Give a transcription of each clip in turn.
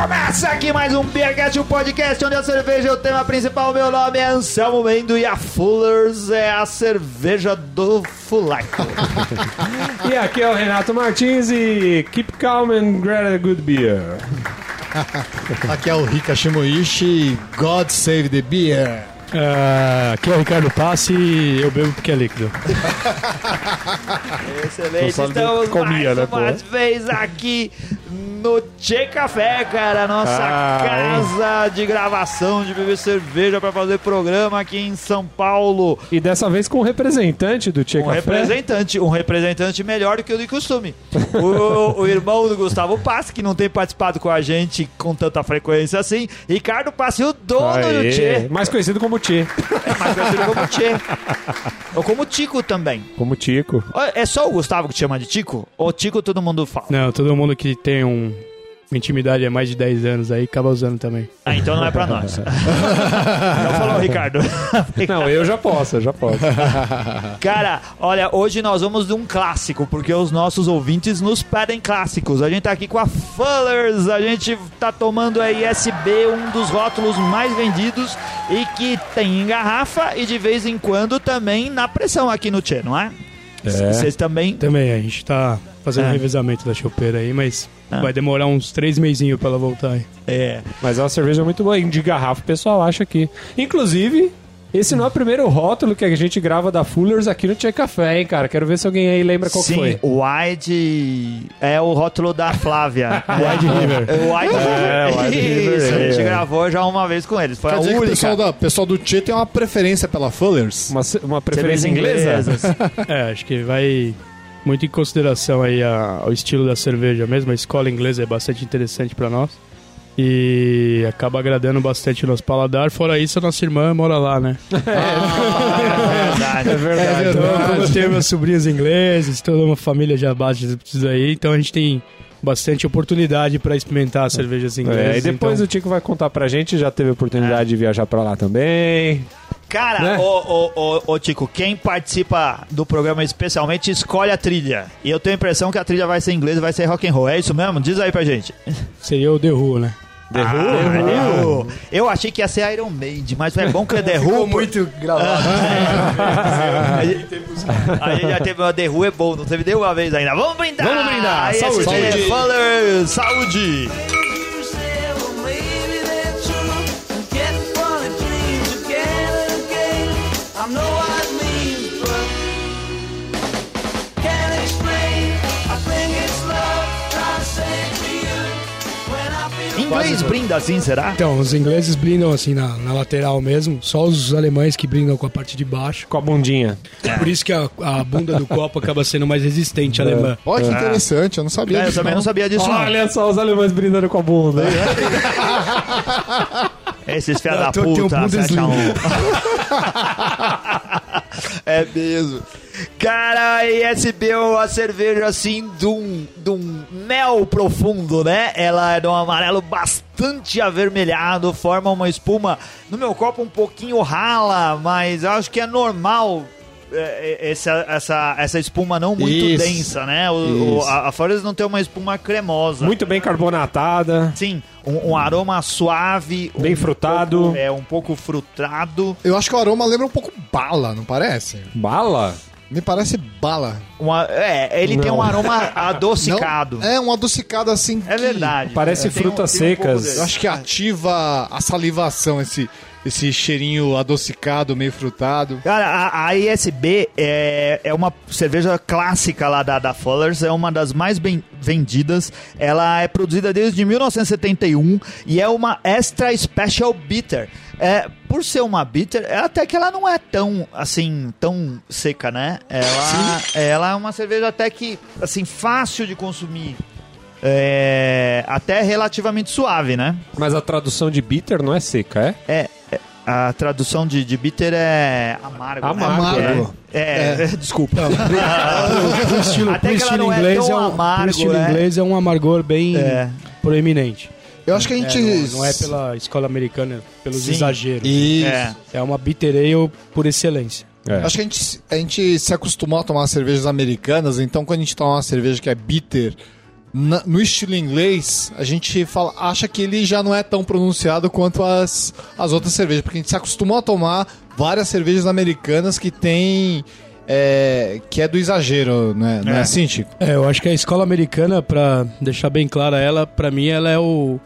Começa aqui mais um Beercast, um podcast onde a cerveja é o tema principal. Meu nome é Anselmo Mendo e a Fullers é a cerveja do Fulaco. E aqui é o Renato Martins e keep calm and get a good beer. Aqui é o Rika Shimoishi, God Save the Beer. Ah, aqui é o Ricardo Passi e eu bebo porque é líquido. Excelente, Só estamos comia, mais né, uma pô? vez aqui no Tchê Café, cara, nossa Ah, casa de gravação, de beber cerveja para fazer programa aqui em São Paulo. E dessa vez com o representante do Tchê Um Café. representante, um representante melhor do que o de costume. O, o irmão do Gustavo Passi, que não tem participado com a gente com tanta frequência assim. Ricardo Passi, o dono Aê, do Tchê. Mais conhecido como Tchê. É mais conhecido como Tchê. Ou como Tico também. Como Tico. É só o Gustavo que chama de Tico? Ou Tico todo mundo fala? Não, todo mundo que tem um, uma intimidade há mais de 10 anos aí acaba usando também. Ah, então não é pra nós. não falou, Ricardo. Não, eu já posso, eu já posso. Cara, olha, hoje nós vamos de um clássico, porque os nossos ouvintes nos pedem clássicos. A gente tá aqui com a Fullers, a gente tá tomando a ISB, um dos rótulos mais vendidos e que tem em garrafa e de vez em quando também na pressão aqui no Tchê, não é? É. Vocês também. Também, a gente tá fazendo É. um revezamento da chopeira aí, mas Ah. vai demorar uns 3 meizinhos pra ela voltar aí. É. Mas é uma cerveja muito boa. De garrafa o pessoal acha aqui. Inclusive, esse não é o primeiro rótulo que a gente grava da Fullers aqui no Tchê Café, hein, cara. Quero ver se alguém aí lembra qual que Sim, foi. Wide é o rótulo da Flávia. Wide River. É, Wide É, Wide River, Isso, a gente é. gravou já uma vez com eles. Foi Quer a dizer que o única. pessoal, da, pessoal do Tchê tem uma preferência pela Fullers? Uma, uma preferência inglesa? É, acho que vai muito em consideração aí a- ao estilo da cerveja mesmo. A escola inglesa é bastante interessante pra nós. E acaba agradando bastante o nosso paladar. Fora isso, a nossa irmã mora lá, né? É verdade. É verdade. Então, como eu tenho meus sobrinhos ingleses, toda uma família já bate disso aí, então a gente tem bastante oportunidade pra experimentar as cervejas inglesas. É, e depois então, o Tico vai contar pra gente, já teve oportunidade de viajar pra lá também. Cara, Né? ô, ô, ô, ô, Tico, quem participa do programa especialmente escolhe a trilha. E eu tenho a impressão que a trilha vai ser inglesa e vai ser rock and roll. É isso mesmo? Diz aí pra gente. seria o The Who, né? The Who? The Who. Eu achei que ia ser Iron Maiden, mas é bom que é The Who. Ficou muito gravado. A gente, a gente já teve uma The Who é bom, não teve nenhuma vez ainda. Vamos brindar! Vamos brindar! Aí, Saúde! é Saúde! Saúde! Inglês brinda assim, será? Então, os ingleses blindam assim na, na lateral mesmo, só os alemães que blindam com a parte de baixo. Com a bundinha. Por isso que a, a bunda do copo acaba sendo mais resistente alemã. Olha que interessante, eu não sabia É, eu disso. também não sabia disso, não. Olha só os alemães brindando com a bunda. Esses filha Eu da puta, Bundesliga. 7 É mesmo. Cara, a ISB é uma cerveja assim de um, de um mel profundo, né? Ela é de um amarelo bastante avermelhado, forma uma espuma no meu copo um pouquinho rala, mas eu acho que é normal é, é, essa, essa, essa espuma não muito Isso. densa, né? O, o- a, a Forest não tem uma espuma cremosa. Muito bem carbonatada. Sim, um, um aroma suave. Bem um frutado. pouco- é, um pouco frutado. Eu acho que o aroma lembra um pouco bala, não parece? Bala? Me parece bala. Uma, é, ele tem Não. um aroma adocicado. Não, é um adocicado assim. É, que verdade. Parece É, tem um- frutas tem um secas. desse. Eu acho que ativa a salivação, esse, esse cheirinho adocicado, meio frutado. Cara, a, a ISB é, é uma cerveja clássica lá da, da Fullers, é uma das mais bem vendidas. Ela é produzida desde 1971 e é uma Extra Special Bitter. É, por ser uma bitter, é até que ela não é tão, assim, tão seca, né? Ela, ela é uma cerveja até que, assim, fácil de consumir. É, até relativamente suave, né? Mas a tradução de bitter não é seca, é? É, é, a tradução de, de bitter é amargo. né? Amargo. É, desculpa. Pro estilo, Até estilo é inglês é um, amargo, pro estilo né? inglês é um amargor bem É. proeminente. Eu acho que a É, gente. não, não é pela escola americana, pelos Sim. exageros. Isso. É. É uma bitter ale por excelência. É. Acho que a gente, a gente se acostumou a tomar cervejas americanas, então quando a gente toma uma cerveja que é bitter, na- no estilo inglês, a gente fala, acha que ele já não é tão pronunciado quanto as, as outras cervejas, porque a gente se acostumou a tomar várias cervejas americanas que tem. é, que é do exagero, né? Não é, É. assim, Chico? É, eu acho que a escola americana, pra deixar bem clara ela, pra mim ela é o.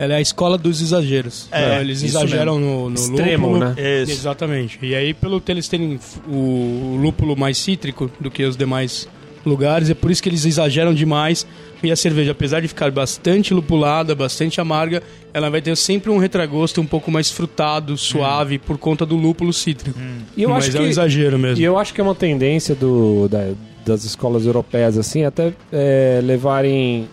Ela é a escola dos exageros. É, Então, eles exageram no, no Extremo, lúpulo. né? Isso. Exatamente. E aí, pelo que eles terem o lúpulo mais cítrico do que os demais lugares, é por isso que eles exageram demais. E a cerveja, apesar de ficar bastante lupulada, bastante amarga, ela vai ter sempre um retrogosto um pouco mais frutado, suave, por conta do lúpulo cítrico. E eu Mas acho é um que exagero mesmo. E eu acho que é uma tendência do, da- das escolas europeias, assim, até é, levarem,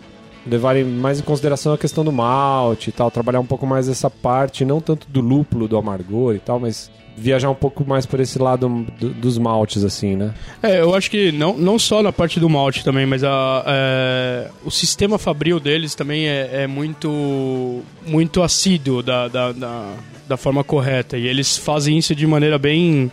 levarem mais em consideração a questão do malte e tal, trabalhar um pouco mais essa parte, não tanto do lúpulo, do amargor e tal, mas viajar um pouco mais por esse lado do- dos maltes, assim, né? É, eu acho que não, não só na parte do malte também, mas a, é, o sistema fabril deles também é, é muito, muito assíduo da, da, da, da forma correta. E eles fazem isso de maneira bem,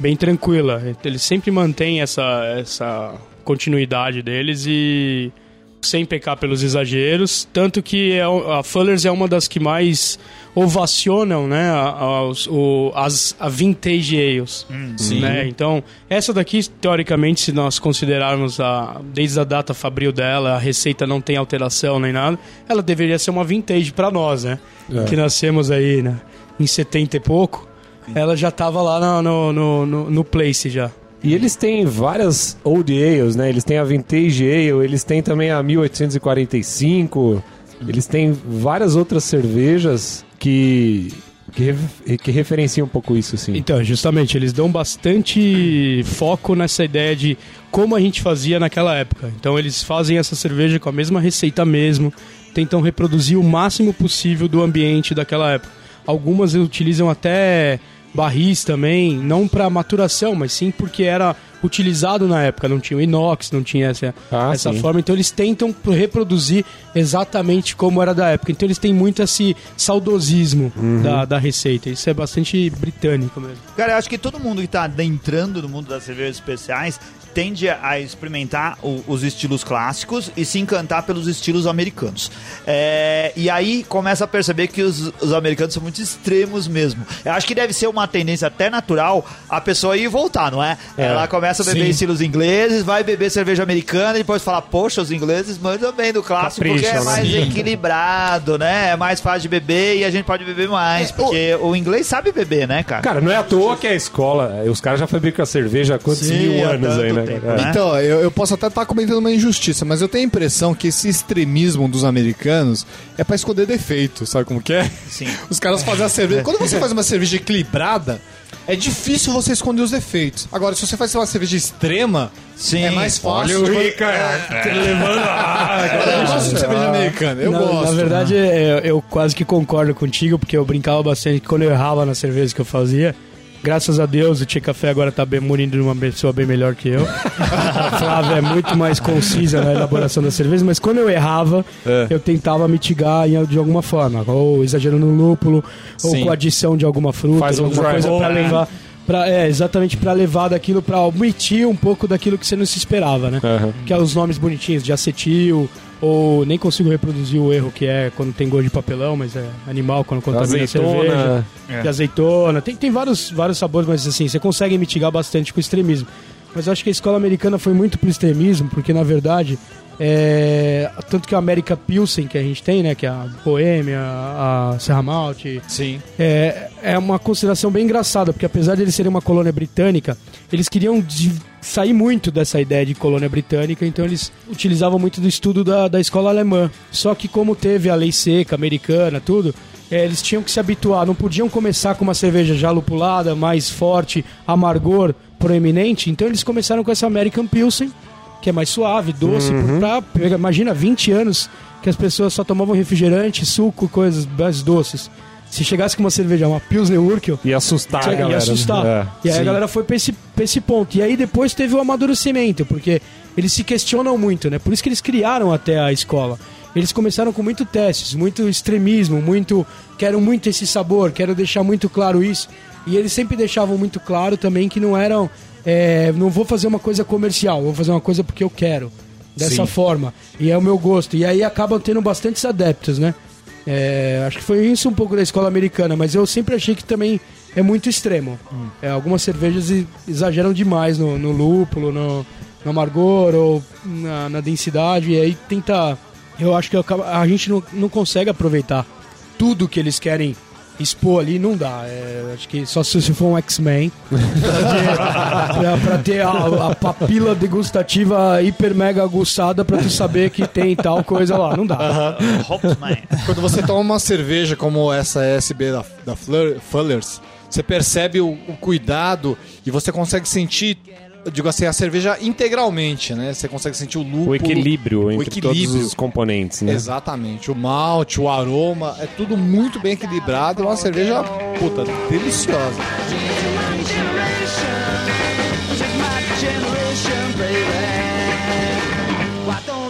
bem tranquila. Eles sempre mantêm essa, essa continuidade deles e sem pecar pelos exageros. Tanto que é, a Fullers é uma das que mais ovacionam né, a- aos, o, as, a vintage ales. Né? Então, essa daqui, teoricamente, se nós considerarmos a, desde a data fabril dela, a receita não tem alteração nem nada, ela deveria ser uma vintage para nós, né? É. Que nascemos aí né, em 70 e pouco. Ela já tava lá no, no, no, no- no place já. E eles têm várias old ales, né? Eles têm a vintage ale, eles têm também a 1845, eles têm várias outras cervejas que que, que referenciam um pouco isso, sim. Então, justamente, eles dão bastante foco nessa ideia de como a gente fazia naquela época. Então, eles fazem essa cerveja com a mesma receita mesmo, tentam reproduzir o máximo possível do ambiente daquela época. Algumas utilizam até barris também, não para maturação, mas sim porque era utilizado na época, não tinha o inox, não tinha essa, Ah, essa sim. forma, então eles tentam reproduzir exatamente como era da época. Então eles têm muito esse saudosismo Uhum. da, da receita. Isso é bastante britânico mesmo. Cara, eu acho que todo mundo que tá adentrando no mundo das cervejas especiais tende a experimentar o- os estilos clássicos e se encantar pelos estilos americanos. É, e aí começa a perceber que os, os americanos são muito extremos mesmo. Eu acho que deve ser uma tendência até natural a pessoa ir e voltar, não é? É, Ela começa a beber sim. estilos ingleses, vai beber cerveja americana e depois fala, poxa, os ingleses mandam bem do clássico porque é né? mais Sim. equilibrado, né? É mais fácil de beber e a gente pode beber mais, porque o inglês sabe beber, né, cara? Cara, não é à toa que a escola, os caras já fabricam a cerveja há quantos Sim, mil anos aí, né? Tempo, cara? né? Então, eu, eu posso até estar cometendo uma injustiça, mas eu tenho a impressão que esse extremismo dos americanos é pra esconder defeito, sabe como que é? Sim. Os caras fazem a cerveja. Quando você faz uma cerveja equilibrada, é difícil você esconder os defeitos. Agora, se você faz uma cerveja extrema, Sim. é mais fácil. Olha o Rica levando Eu gosto de cerveja americana, eu na, gosto. na verdade, é, eu quase que concordo contigo, porque eu brincava bastante quando eu errava nas cervejas que eu fazia. Graças a Deus, o Tia Café agora tá bem munindo de uma pessoa bem melhor que eu. a Flávia é muito mais concisa na elaboração da cerveja, mas quando eu errava, É. eu tentava mitigar de alguma forma. Ou exagerando no lúpulo, ou Sim. com adição de alguma fruta, Faz um alguma dry coisa né? levar. Pra, é, exatamente pra levar daquilo, pra omitir um pouco daquilo que você não se esperava, né? Aham. que é os nomes bonitinhos de acetil, ou nem consigo reproduzir o erro que é quando tem gosto de papelão, mas é animal quando contamina a cerveja. Azeitona. É. De azeitona, tem, tem vários, vários sabores, mas assim, você consegue mitigar bastante com o extremismo. Mas eu acho que a escola americana foi muito pro extremismo, porque na verdade, é, tanto que a América Pilsen que a gente tem, né, que é a Boêmia, a Serra Malte, Sim. é, é uma consideração bem engraçada, porque apesar de eles serem uma colônia britânica, eles queriam de- sair muito dessa ideia de colônia britânica, então eles utilizavam muito do estudo da, da escola alemã. Só que como teve a lei seca americana, tudo, é, eles tinham que se habituar, não podiam começar com uma cerveja já lupulada, mais forte, amargor proeminente, então eles começaram com essa American Pilsen, que é mais suave, doce, pra, pega- imagina 20 anos que as pessoas só tomavam refrigerante, suco, coisas mais doces. Se chegasse com uma cerveja, uma Pilsner Urquell, E assustar a Tinha- galera. ia assustar. né? e aí sim. a galera foi pra esse, pra esse ponto. E aí depois teve o amadurecimento, porque eles se questionam muito, né? Por isso que eles criaram até a escola. Eles começaram com muito testes, muito extremismo, muito. Quero muito esse sabor, quero deixar muito claro isso. E eles sempre deixavam muito claro também que não eram. é, não vou fazer uma coisa comercial, vou fazer uma coisa porque eu quero. dessa Sim. forma. E é o meu gosto. E aí acabam tendo bastantes adeptos, né? É, acho que foi isso um pouco da escola americana, mas eu sempre achei que também é muito extremo. É, algumas cervejas exageram demais no, no lúpulo, no, no amargor ou na, na densidade, e aí tenta. Eu acho que a gente não, não consegue aproveitar tudo que eles querem expor ali, não dá. É, acho que só se você for um X-Men pra, ter- pra- ter a, a papila degustativa hiper mega aguçada pra tu saber que tem tal coisa lá. Não dá. Hopman. Quando você toma uma cerveja como essa SB da, da Fullers, você percebe o, o cuidado e você consegue sentir, eu digo assim, a cerveja integralmente, né? Você consegue sentir o lúpulo. O equilíbrio entre equilíbrio. todos os componentes, né? Exatamente. O malte, o aroma, é tudo muito bem equilibrado. É uma cerveja, puta, deliciosa.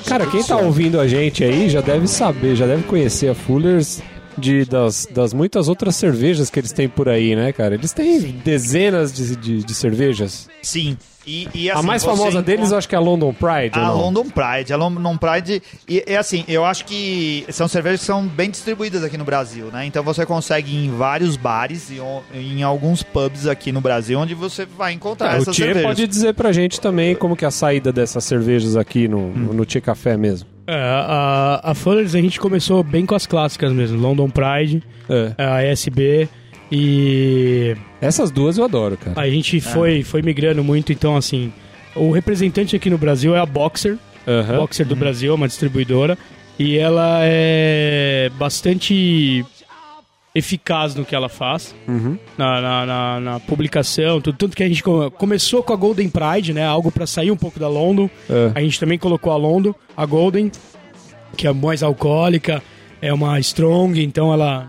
Cara, quem tá ouvindo a gente aí já deve saber, já deve conhecer a Fullers de, das, das muitas outras cervejas que eles têm por aí, né, cara? Eles têm dezenas de, de, de cervejas. Sim. E, e, a assim, mais você famosa deles, encontra- eu acho que é a London Pride. A? London Pride. A London Pride, e, e assim, eu acho que são cervejas que são bem distribuídas aqui no Brasil, né? Então você consegue ir em vários bares e o- em alguns pubs aqui no Brasil onde você vai encontrar É, o essas Tchê cervejas. pode dizer pra gente também como que é a saída dessas cervejas aqui no, Hum. no Tchê Café mesmo. É, a, a Fullers a gente começou bem com as clássicas mesmo. London Pride, É. a SB e Essas duas eu adoro, cara. a gente foi, foi migrando muito. Então, assim, o representante aqui no Brasil é a Boxer. Aham. Boxer do Brasil, é uma distribuidora. E ela é bastante eficaz no que ela faz. Uhum. Na, na, na- na publicação, tudo, tanto que a gente come- começou com a Golden Pride, né? Algo pra sair um pouco da London. É. A gente também colocou a London, a Golden, que é mais alcoólica, é uma strong, então ela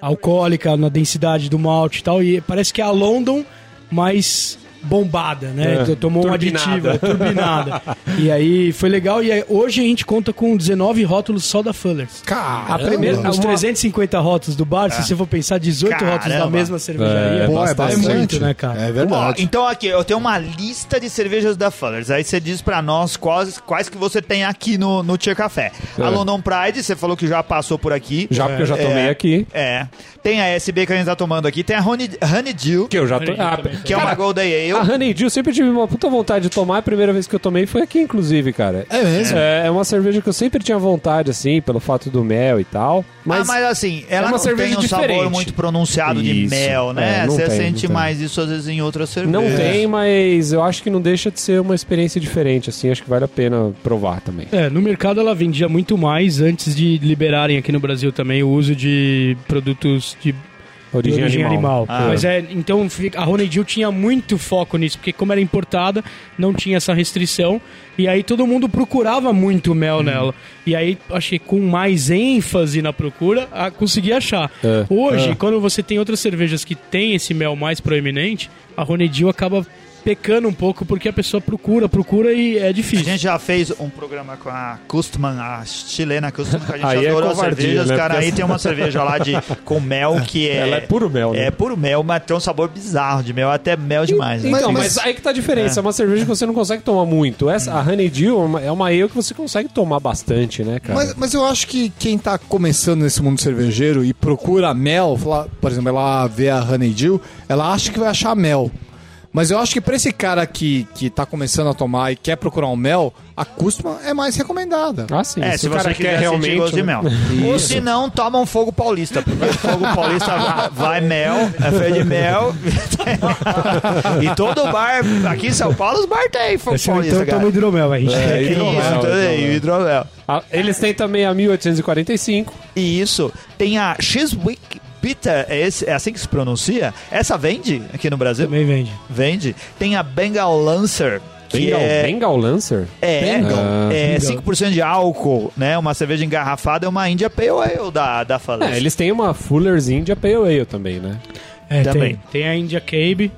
alcoólica na densidade do malte e tal. E parece que é a London mais bombada, né? É, Tomou um turbinada. aditivo, é, turbinada. e aí foi legal. E aí, hoje a gente conta com 19 rótulos só da Fullers. Cara, A primeira- Os uma- 350 rótulos do bar, se você for pensar, 18 rótulos da Caramba. mesma cervejaria. É, Pô, é é bastante. muito, né, cara? É Ó, verdade. então aqui, eu tenho uma lista de cervejas da Fullers. Aí você diz pra nós quais, quais que você tem aqui no, no Tia Café. A É. London Pride, você falou que já passou por aqui. Já porque eu já tomei É. aqui. É. Tem a SB que a gente tá tomando aqui. Tem a Honey, Honey Dew, Que eu já Dew Ah, que é uma Golden Ale. A Honey Dew sempre tive uma puta vontade de tomar. A primeira vez que eu tomei foi aqui, inclusive, cara. É mesmo? É, é uma cerveja que eu sempre tinha vontade, assim, pelo fato do mel e tal. Mas, ah, mas assim, ela uma não cerveja tem um sabor diferente. muito pronunciado de Isso. mel, né? É, não Você tem, sente não tem. mais isso às vezes em outras cervejas. não tem, mas eu acho que não deixa de ser uma experiência diferente, assim. Acho que vale a pena provar também. É, no mercado ela vendia muito mais antes de liberarem aqui no Brasil também o uso de produtos de Origem, origem animal. animal. Ah. Mas é, então a Honey Dew tinha muito foco nisso, porque como era importada, não tinha essa restrição. E aí todo mundo procurava muito mel nela. E aí, acho que com mais ênfase na procura, a, conseguia achar. É. Hoje, É. quando você tem outras cervejas que tem esse mel mais proeminente, a Honey Dew acaba pecando um pouco porque a pessoa procura, procura e é A difícil. gente já fez um programa com a Kustman, a chilena Kustman, que a gente Aí é adora as covardia, cervejas, né? cara. Porque Aí tem uma cerveja lá de, com mel que é... Ela é puro mel, né? É puro mel, mas tem um sabor bizarro de mel, até mel demais. né? Então, Mas- mas, aí que tá a diferença. É. uma cerveja que você não consegue tomar muito. Essa, a Honey Dew é uma- é ale que você consegue tomar bastante, né, cara? Mas, mas eu acho que quem tá começando nesse mundo cervejeiro e procura mel, fala- por exemplo, ela vê a Honey Dew, ela acha que vai achar mel. Mas eu acho que pra esse cara que, que tá começando a tomar e quer procurar um mel, a Kustman é mais recomendada. Ah, sim. É, se, se, o cara você quer realmente gosto de mel. Ou se não, toma um fogo paulista, porque o fogo paulista vai, vai mel, é feio de mel. e todo bar, aqui em São Paulo, os bar tem fogo Esse, paulista, então toma hidromel, a gente. É, Isso, hidromel, aí, hidromel. hidromel. Ah, eles têm também a 1845. E isso, tem a Chiswick Bitter, é, esse- é assim que se pronuncia? Essa vende aqui no Brasil? Também vende. Vende. Tem a Bengal Lancer, que Bengal, é... Bengal Lancer? É, Bengal. é Bengal. 5% de álcool, né? Uma cerveja engarrafada é uma India Pale Ale da, da Fallas. É, eles têm uma Fuller's India Pale Ale também, né? É, Também. tem. Tem a India Cabe.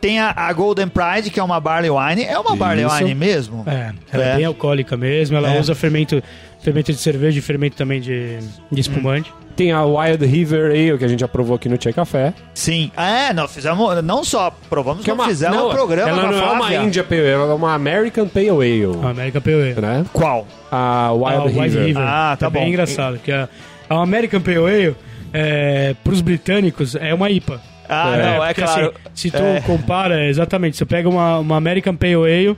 Tem a, a Golden Pride, que é uma Barley Wine. É uma Barley Isso. Wine mesmo? É, ela é, É. bem alcoólica mesmo, ela É. usa fermento Fermento de cerveja e fermento também de, de espumante. Tem a Wild River Ale, que a gente aprovou aqui no Tchê Café. Sim. É, nós fizemos, não só provamos, como fizemos não, um programa Ela a não é uma. India Pale Ale, ela é uma American Pale Ale. A América Pale Ale. Né? Qual? A Wild, Ah, o Wild River. River. Ah, tá é bem bom. engraçado. Que a, a American Pale Ale, é, pros britânicos, é uma IPA. Ah, não, é porque, claro. assim, se tu É. compara, exatamente, você pega uma, uma American Pale Ale,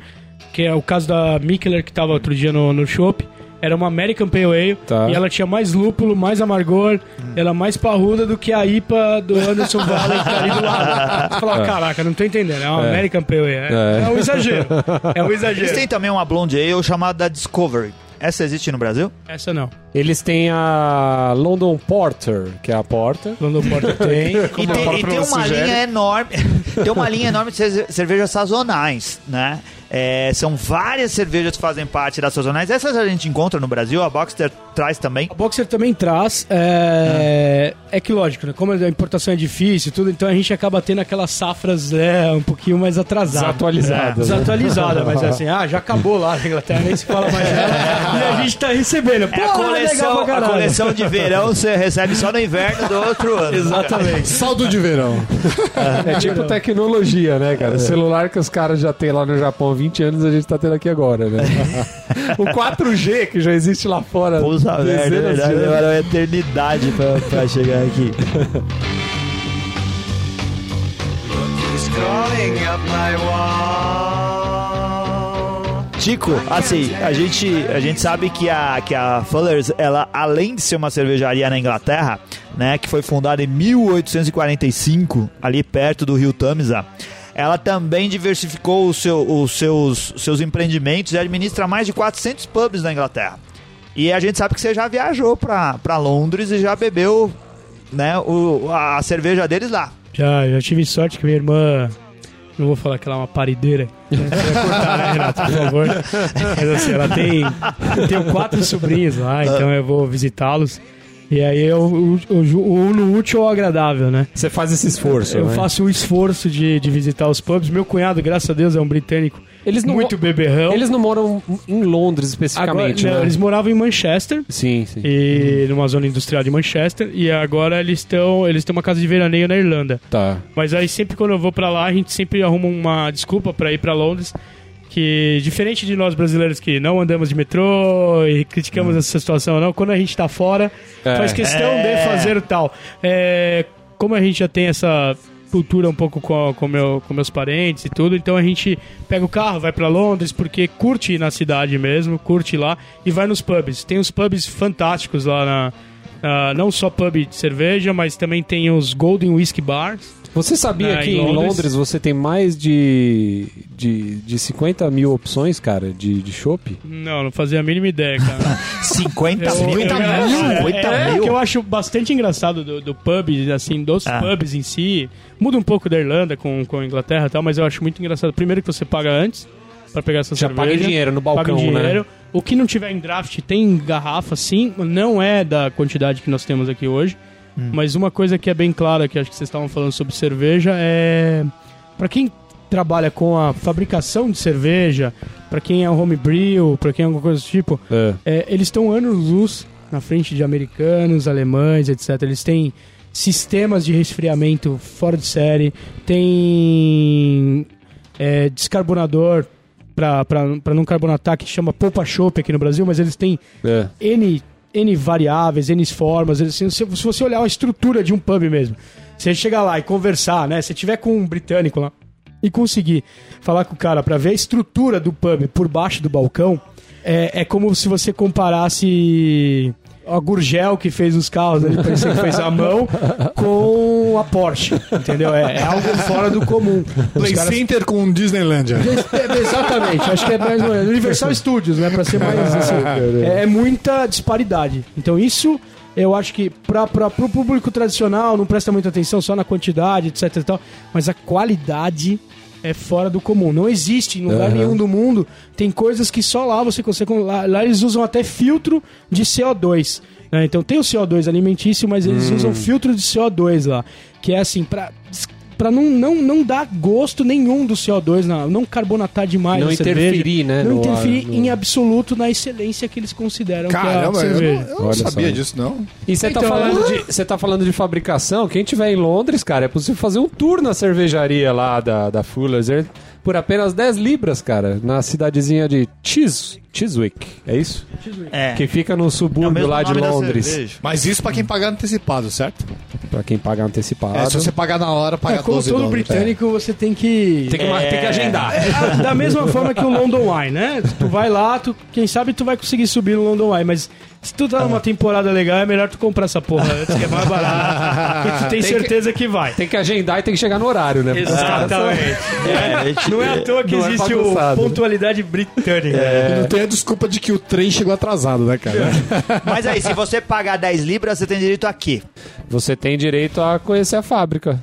que é o caso da Mikkeller que tava outro dia no, no Shop, era uma American Pale Ale Tá. e ela tinha mais lúpulo, mais amargor, ela é mais parruda do que a IPA do Anderson Valley que tá ali do lado. Você fala, caraca, não tô entendendo, é uma American Pale Ale. É, É. é um exagero. É um Eles exagero. têm também uma Blonde Ale chamada Discovery. Essa existe no Brasil? Essa não. Eles têm a London Porter, que é a Porter. London Porter tem. E a tem, e tem uma sugere. linha enorme, tem uma linha enorme de ce- cervejas sazonais, né? É, são várias cervejas que fazem parte das sazonais. Essas a gente encontra no Brasil, a Boxster traz também. A Boxer também traz. É, é que lógico, né? Como a importação é difícil tudo, então a gente acaba tendo aquelas safras é, um pouquinho mais atrasadas. Desatualizadas, É, desatualizada, mas é assim, ah, já acabou lá na Inglaterra, nem se fala mais dela. e a gente tá recebendo. É a Pô, legal coleção, a coleção de verão você recebe só no inverno do outro ano. Exatamente. Saldo de verão. É tipo tecnologia, né, cara? Celular que os caras já têm lá no Japão há 20 anos, a gente tá tendo aqui agora, né? o 4G, que já existe lá fora. Puta merda, é de verdade, anos. demora uma eternidade pra, pra chegar aqui. Tico, assim, a gente, a gente sabe que a, que a Fuller's, ela, além de ser uma cervejaria na Inglaterra, né, que foi fundada em 1845, ali perto do rio Tamisa, ela também diversificou seu- os seus, seus empreendimentos e administra mais de 400 pubs na Inglaterra. E a gente sabe que você já viajou pra Londres e já bebeu né, o, a cerveja deles lá. Já, já tive sorte que minha irmã. Não vou falar que ela é uma parideira. Você vai cortar, né, Renato, por favor. Mas assim, ela tem. Eu tenho quatro sobrinhos lá, então eu vou visitá-los. E aí eu, eu, eu, uno útil ao agradável, né? Você faz esse esforço, Eu né? faço o esforço de, de visitar os pubs. Meu cunhado, graças a Deus, é um britânico Eles não, muito beberrão. eles não moram em Londres Agora, especificamente, não, né? Eles moravam em Manchester. Sim, sim. E numa zona industrial de Manchester. E agora eles estão. Eles têm uma casa de veraneio na Irlanda. Tá. Mas aí sempre quando eu vou pra lá, a gente sempre arruma uma desculpa pra ir pra Londres. Que, diferente de nós brasileiros que não andamos de metrô e criticamos essa situação, não, quando a gente tá fora, É. faz questão É. de fazer o tal. É, como a gente já tem essa cultura um pouco com, com, meu, com meus parentes e tudo, então a gente pega o carro, vai pra Londres, porque curte ir na cidade mesmo, curte lá e vai nos pubs. Tem uns pubs fantásticos lá na. ah, não só pub de cerveja, mas também tem os Golden Whisky Bars. Você sabia Ah, que em Londres? Londres você tem mais de, de, de 50 mil opções, cara, de, de chopp? Não, não fazia a mínima ideia, cara. 50 Eu- mil? eu- 50 é, mil? é, 50 é, mil? que eu acho bastante engraçado do, do pub, assim, dos Ah. pubs em si. Muda um pouco da Irlanda com, com a Inglaterra e tal, mas eu acho muito engraçado. Primeiro que você paga antes pra pegar essa Já cerveja. paga em dinheiro no paga balcão, em dinheiro. né? O que não tiver em draft tem garrafa, sim. Não é da quantidade que nós temos aqui hoje. Hum. Mas uma coisa que é bem clara, que acho que vocês estavam falando sobre cerveja, é... Pra quem trabalha com a fabricação de cerveja, pra quem é homebrew, pra quem é alguma coisa do tipo, É. é, eles estão anos-luz na frente de americanos, alemães, etc. Eles têm sistemas de resfriamento fora de série, tem é, descarbonador para não carbonatar, que chama polpa chopp aqui no Brasil, mas eles têm É. N, N variáveis, N formas. Eles, se, se você olhar a estrutura de um pub mesmo, se você chegar lá e conversar, né? Se tiver com um britânico lá e conseguir falar com o cara para ver a estrutura do pub por baixo do balcão, é, é como se você comparasse a Gurgel que fez os carros ali, parecia que fez a mão, com a Porsche, entendeu? É, é algo fora do comum. Play caras- Center com Disneylandia. exatamente, acho que é mais. Universal Studios, né? Pra ser mais assim. É, é muita disparidade. Então isso. Eu acho que para o público tradicional não presta muita atenção só na quantidade, etc e tal, mas a qualidade é fora do comum. Não existe em lugar Aham. nenhum do mundo. Tem coisas que só lá você consegue. Lá, lá eles usam até filtro de CO2. Né? Então tem o CO2 alimentício, mas eles usam filtro de CO2 lá. Que é assim, para pra não, não, não dar gosto nenhum do CO2, na, não carbonatar demais Não a cerveja. interferir, né, Não interferir ar, no- em absoluto na excelência que eles consideram que é a Caramba, eu cerveja. não, eu não sabia só. disso, não. E você tá, Então, falando de, você tá falando de fabricação, quem tiver em Londres, cara, é possível fazer um tour na cervejaria lá da, da Fuller's por apenas 10 libras, cara, na cidadezinha de Chis, Chiswick, é isso? É. Que fica no É subúrbio mesmo lá de Londres. Mas isso pra quem pagar antecipado, certo? pra quem paga antecipado. É, se você pagar na hora, paga É, como 12 todo dólares. britânico, você tem que... Tem que, mar- tem que agendar. É, da mesma forma que o London Eye, né? Tu vai lá, tu, quem sabe tu vai conseguir subir no London Eye, mas se tu tá numa temporada legal, é melhor tu comprar essa porra antes, que é mais barato. Porque tu tem, Tem certeza que, vai. Tem que agendar e tem que chegar no horário, né? São- Exatamente. É, Não é à toa que Não é existe o pontualidade britânica. E não tem a desculpa de que o trem chegou atrasado, né, cara? Mas aí, se você pagar 10 libras, você tem direito a quê? Você tem direito a conhecer a fábrica.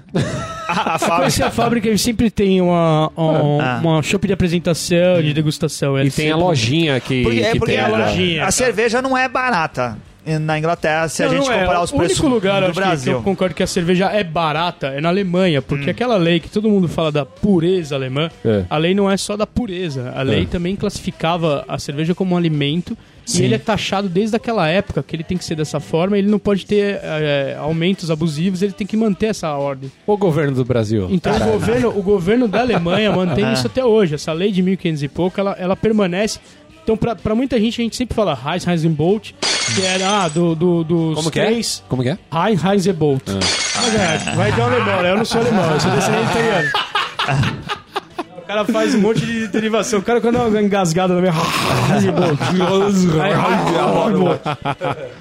A, a Conhecer fábrica. a fábrica, eles sempre tem uma, um, Ah. uma de apresentação, de degustação. E tem a lojinha que, Porque, é que porque tem a lojinha, a cerveja não é barata na Inglaterra se a Não, gente não é. comparar os o preços único lugar do acho que- que Brasil. eu concordo que a cerveja é barata é na Alemanha, porque aquela lei que todo mundo fala da pureza alemã, É. a lei não é só da pureza. A lei também classificava a cerveja como um alimento e ele é taxado desde aquela época que ele tem que ser dessa forma, ele não pode ter eh, aumentos abusivos, ele tem que manter essa ordem. O governo do Brasil. Então o governo, o governo da Alemanha mantém isso até hoje. Essa lei de 1500 e pouco, ela, ela permanece. Então, pra, pra muita gente, a gente sempre fala Heisenbolt, que era ah, do, do, dos Como que é? três... Como que é? Heinz Heisenbolt. Mas é, vai de um alemão, né? Eu não sou alemão, eu sou descendente italiano. O cara faz um monte de derivação. O cara quando dá uma engasgada no meio... Heisenbolt.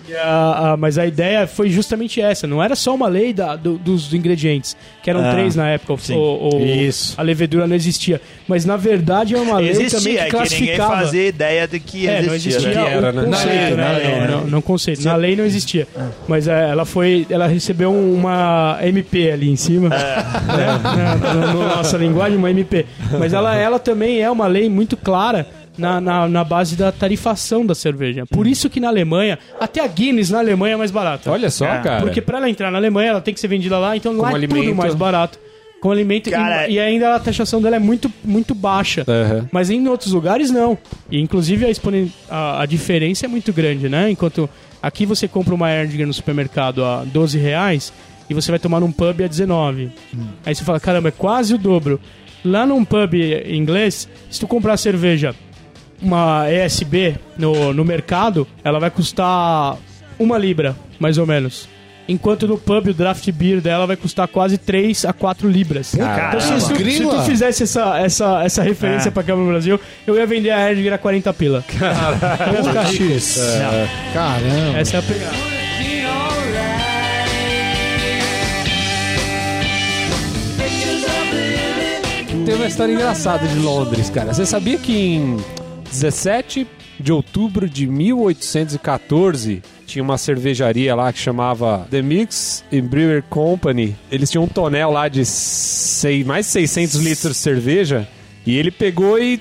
E a- a- Mas a ideia foi justamente essa. Não era só uma lei da- do- dos ingredientes, que eram Ah, três na época. sim. o- o- Isso. A levedura não existia. Mas na verdade é uma lei também Existia, que é que classificava. fazia ideia de que É, não existia. existia né? Que era, né? conceito, Na lei, né? lei, não, né? não, não conceito. Na lei não existia. Mas é, ela foi, ela recebeu um- uma MP ali em cima, né? na, na- na nossa linguagem, uma MP. Mas ela, ela também é uma lei muito clara na, na, na base da tarifação da cerveja. Por isso que na Alemanha, até a Guinness na Alemanha é mais barata. Olha só, É. cara. Porque pra ela entrar na Alemanha, ela tem que ser vendida lá, então lá é tudo alimento. mais barato. Com alimento e- Cara, e, ainda a taxação dela é muito, muito baixa. Aham. Mas em outros lugares não. E inclusive a, exponen- a, a diferença é muito grande, né? Enquanto aqui você compra uma Erdinger no supermercado a 12 reais e você vai tomar num pub a 19. Aí você fala, caramba, é quase o dobro. Lá num pub inglês, se tu comprar cerveja, uma ESB no, no mercado, ela vai custar uma libra, mais ou menos. Enquanto no pub o draft beer dela vai custar quase 3 a 4 libras. Então, se, se, tu- se tu fizesse essa, essa, essa referência É. pra cá no Brasil, eu ia vender a Erdinger a 40 pila. Ficar rico. Putz. Caramba. Essa é a pegada. Tem uma história engraçada de Londres, cara. Você sabia que em 17 de outubro de 1814 tinha uma cervejaria lá que chamava The Mix and Brewer Company. Eles tinham um tonel lá de sei, mais de 600 litros de cerveja e ele pegou e,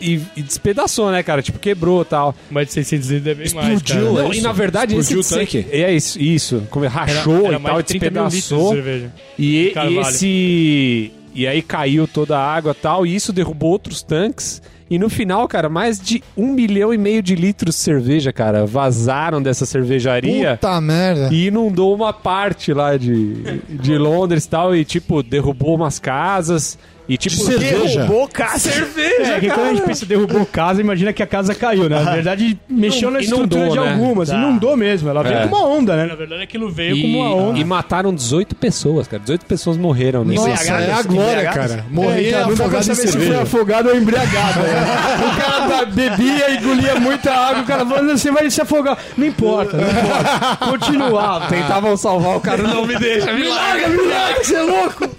e, e despedaçou, né, cara? Tipo, quebrou e tal. Mais de 600 litros é bem mais, Explodiu, cara. é Não, e na verdade Explodiu esse o tanque? É isso, isso. Como Era- rachou era e mais tal, e de 30 mil litros de despedaçou. cerveja. E, e esse. E aí caiu toda a água e tal, e isso derrubou outros tanques. E no final, cara, mais de um milhão e meio de litros de cerveja, cara, vazaram dessa cervejaria. Puta merda. E inundou uma parte lá de, de Londres e tal, e tipo, derrubou umas casas. E tipo, De cerveja? Derrubou casa. cerveja, É, que quando a gente pensa derrubou casa, imagina que a casa caiu, né? Na verdade, mexeu na Inundou, estrutura de né? algumas. Tá. Inundou mesmo. Ela veio É. com uma onda, né? Na verdade, aquilo veio E, como uma onda. e mataram 18 pessoas, cara. 18 pessoas morreram nisso. Nossa, é a Embriagados? glória, Embriagados? cara. Morrer É, então, não dá pra afogado em saber se foi cerveja. afogado ou embriagado. né? o cara tá- bebia, engolia muita água, o cara falando, você vai se afogar. Não importa, não importa. Continuava. Tentavam salvar o cara, não me deixa, Me larga, me larga, você é louco!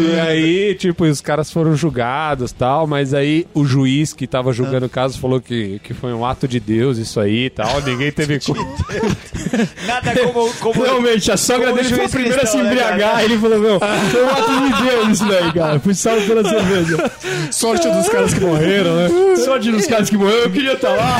E aí, tipo, os caras foram julgados tal, mas aí o juiz que tava julgando o caso falou que, que foi um ato de Deus isso aí e tal, ninguém teve culpa. Nada como. como Realmente, a sogra Como dele foi a primeira a se né, embriagar. cara? ele falou: Meu, foi um ato de Deus isso daí, cara. Fui salvo pela cerveja. Sorte dos caras que morreram, né? Sorte dos caras que morreram, eu queria estar lá.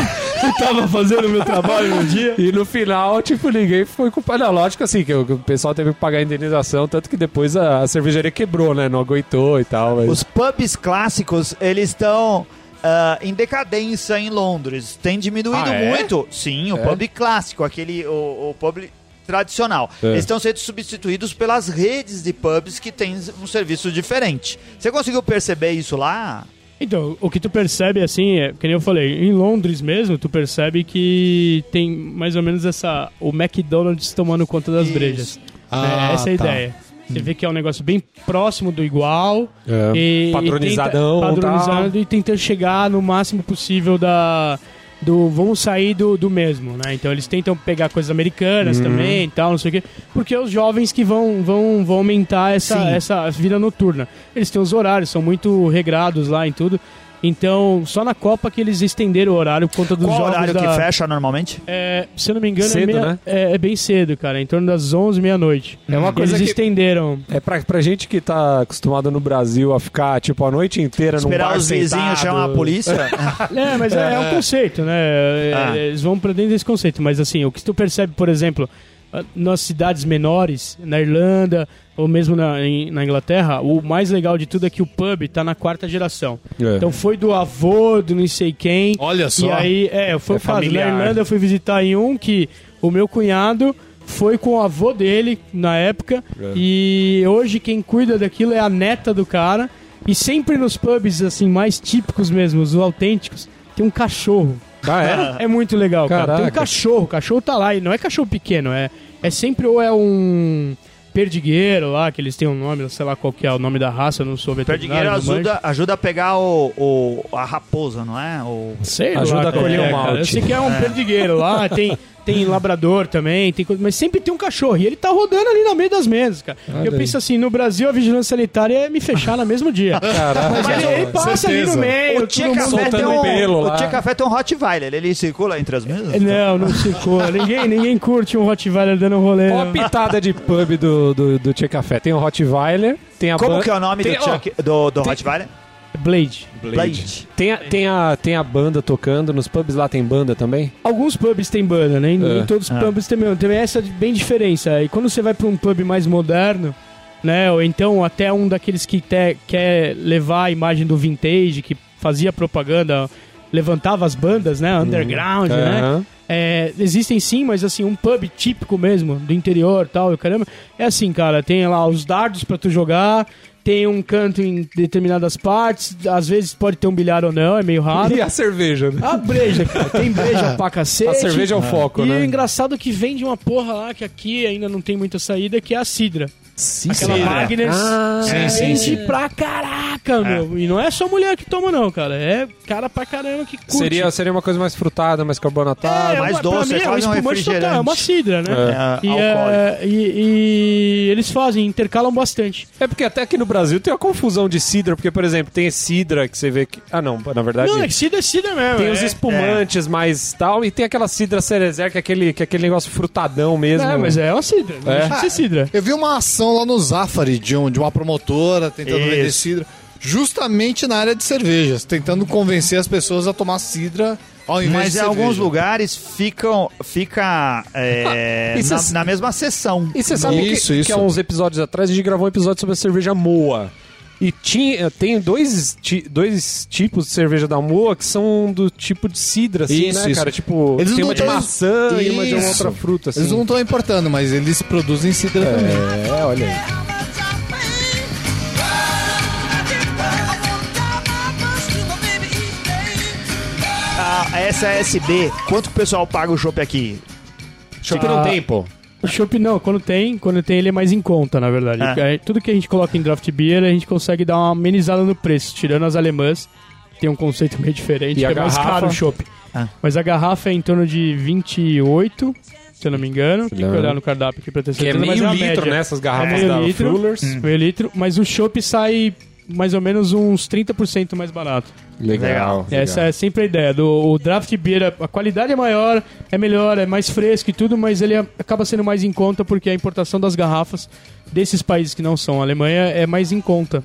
Tava fazendo o meu trabalho no dia. E no final, tipo, ninguém foi culpado. Não, lógico assim, que o, pessoal teve que pagar a indenização, tanto que depois a, a cervejaria quebrou, né? Não aguentou e tal. Mas... Os pubs clássicos, eles estão ah, em decadência em Londres. Tem diminuído Ah, é? muito. Sim, o É? pub clássico, aquele o, o pub tradicional. É. Eles estão sendo substituídos pelas redes de pubs que têm um serviço diferente. Você conseguiu perceber isso lá? Então, o que tu percebe, assim, é, que nem eu falei, em Londres mesmo, tu percebe que tem mais ou menos essa. O McDonald's tomando conta das Isso. brejas. Ah, É, essa é a tá. ideia. Você vê que é um negócio bem próximo do igual. É, e, padronizadão, E tenta, padronizado tal. e tenta chegar no máximo possível da. Do, vamos sair do, do mesmo, né? Então eles tentam pegar coisas americanas também e tal, não sei o quê. Porque é os jovens que vão, vão, vão aumentar essa, Sim. essa vida noturna. Eles têm os horários, são muito regrados lá em tudo. Então, só na Copa que eles estenderam o horário por conta dos Qual jogos horário da... que fecha normalmente? É, se eu não me engano, Cedo, é, meia- né? é, é bem cedo, cara. Em torno das 11, meia-noite. É uma coisa Eles que- estenderam. É pra, pra gente que tá acostumado no Brasil a ficar, tipo, a noite inteira num Esperar bar os vizinhos chamar a polícia? É, mas é, é um conceito, né? É, Ah. Eles vão pra dentro desse conceito. Mas assim, o que tu percebe, por exemplo, nas cidades menores, na Irlanda ou mesmo na, em- na Inglaterra, o mais legal de tudo é que o pub tá na quarta geração. É. Então foi do avô, do não sei quem. Olha só. E aí, é, foi É o caso. familiar. Na Irlanda eu fui visitar em um que o meu cunhado foi com o avô dele na época. É. E hoje quem cuida daquilo é a neta do cara. E sempre nos pubs, assim, mais típicos mesmo, os autênticos, tem um cachorro. Ah, é? É muito legal, cara. Tem um Caraca. cachorro, o cachorro tá lá. E não é cachorro pequeno, é, é sempre ou é um perdigueiro lá, que eles têm um nome, sei lá qual que é o nome da raça, eu não sou veterinário. Perdigueiro ajuda, ajuda a pegar o, o- a raposa, não é? O... Sei Ajuda lá a colher é, o cara. malte. Eu sei que é um perdigueiro lá, tem, tem labrador também, tem mas sempre tem um cachorro. E ele tá rodando ali no meio das mesas, cara. Olha eu aí. penso assim, no Brasil a vigilância sanitária é me fechar no mesmo dia. Caraca. Mas ele, ele passa ali certeza. no meio, O Tia Café tem um, pelo o. Tia Café tem um Rottweiler, ele circula entre as mesas? Não, não circula. ninguém, ninguém curte um Rottweiler dando um rolê. Ó a pitada de pub do, do, do Tia Café. Tem o Rottweiler, tem a Como ban- que é o nome tem, do, Chuck- do, do tem- Rottweiler? Blade. Blade. Tem a, tem, a, tem a banda tocando, nos pubs lá tem banda também? Alguns pubs têm banda, né? Nem É. todos os Ah. pubs têm banda. Tem essa bem diferença. E quando você vai pra um pub mais moderno, né? Ou então até um daqueles que te- quer levar a imagem do vintage, que fazia propaganda, levantava as bandas, né? Underground, né? É, existem sim, mas assim, um pub típico mesmo, do interior e tal, e caramba. É assim, cara, tem lá os dardos pra tu jogar, tem um canto em determinadas partes, às vezes pode ter um bilhar ou não, é meio raro. E a cerveja, né? A breja, cara. Tem breja pra cacete. A cerveja é o foco, E né? o engraçado é que vende uma porra lá, que aqui ainda não tem muita saída, que é a Sidra. Aquela. Magners. Ah, é, sim, vende sim. pra caraca, meu. E não é só mulher que toma, não, cara. É cara pra caramba que curte. Seria, seria uma coisa mais frutada, mais carbonatada. é, mais uma- doce, mim é quase um espumante total, refrigerante. É uma cidra, né? É, E, é, e- e eles fazem, intercalam bastante. É porque até aqui no Brasil tem uma confusão de cidra, porque, por exemplo, tem cidra que você vê que. Ah, não, na verdade. Não, é cidra é cidra mesmo. Tem é, os espumantes mais tal, e tem aquela cidra cerezer, que é aquele, que é aquele negócio frutadão mesmo. É, mas é uma cidra. Não É. deixa de ser cidra. Eu vi uma ação lá no Zafari de, um, de uma promotora tentando Isso. vender cidra, justamente na área de cervejas, tentando convencer as pessoas a tomar cidra ao invés Mas de em alguns lugares ficam, fica é, cê- na, na mesma sessão. E você sabe Isso, que, isso. que há uns episódios atrás a gente gravou um episódio sobre a cerveja Moa. E tinha, tem dois, ti- dois tipos de cerveja da Moa que são do tipo de cidra, assim, Isso, né, isso. cara? Tipo, Eles tem não uma de maçã e uma de uma Isso. outra fruta, assim. Eles não estão importando, mas eles produzem cidra também. É, olha aí. A SASB, quanto que o pessoal paga o chopp aqui? Chopp não Ah. tem, pô. O chopp não, quando tem, quando tem ele é mais em conta, na verdade. Porque aí Tudo que a gente coloca em draft beer, a gente consegue dar uma amenizada no preço, tirando as alemãs, tem um conceito meio diferente, E que a é mais garrafa? caro o chopp. Ah. Mas a garrafa é em torno de 28, se eu não me engano. Tem que olhar no cardápio aqui pra ter Que é certeza, mas meio a litro, média. né? Essas garrafas É meio da litro. Fullers. Meio litro, mas o chopp sai mais ou menos uns 30% mais barato. Legal. Essa é sempre a ideia. Do, o draft beer, a- qualidade é maior, é melhor, é mais fresco e tudo, mas ele acaba sendo mais em conta porque a importação das garrafas desses países que não são a Alemanha é mais em conta.